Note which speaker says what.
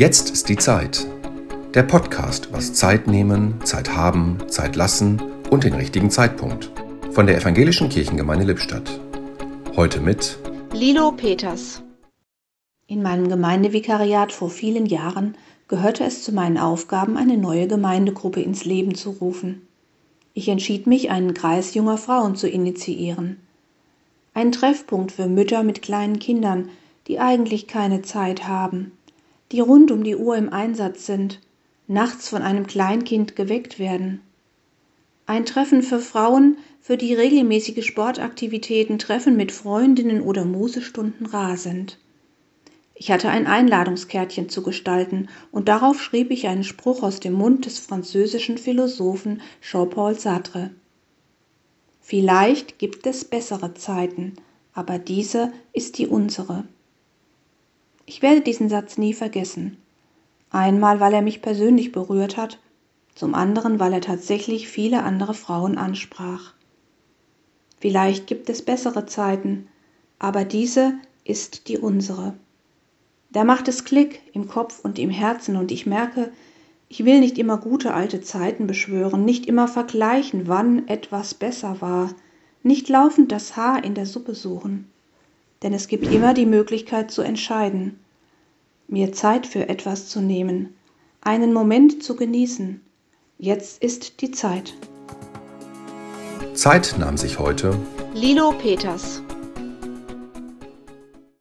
Speaker 1: Jetzt ist die Zeit. Der Podcast was Zeit nehmen, Zeit haben, Zeit lassen und den richtigen Zeitpunkt. Von der Evangelischen Kirchengemeinde Lippstadt. Heute mit
Speaker 2: Lilo Peters.
Speaker 3: In meinem Gemeindevikariat vor vielen Jahren gehörte es zu meinen Aufgaben, eine neue Gemeindegruppe ins Leben zu rufen. Ich entschied mich, einen Kreis junger Frauen zu initiieren. Ein Treffpunkt für Mütter mit kleinen Kindern, die eigentlich keine Zeit haben, die rund um die Uhr im Einsatz sind, nachts von einem Kleinkind geweckt werden. Ein Treffen für Frauen, für die regelmäßige Sportaktivitäten, Treffen mit Freundinnen oder Musestunden rar sind. Ich hatte ein Einladungskärtchen zu gestalten und darauf schrieb ich einen Spruch aus dem Mund des französischen Philosophen Jean-Paul Sartre. Vielleicht gibt es bessere Zeiten, aber diese ist die unsere. Ich werde diesen Satz nie vergessen. Einmal, weil er mich persönlich berührt hat, zum anderen, weil er tatsächlich viele andere Frauen ansprach. Vielleicht gibt es bessere Zeiten, aber diese ist die unsere. Da macht es Klick im Kopf und im Herzen und ich merke, ich will nicht immer gute alte Zeiten beschwören, nicht immer vergleichen, wann etwas besser war, nicht laufend das Haar in der Suppe suchen denn es gibt immer die Möglichkeit zu entscheiden, mir Zeit für etwas zu nehmen, einen Moment zu genießen. Jetzt ist die Zeit.
Speaker 1: Zeit nahm sich heute
Speaker 2: Lilo Peters.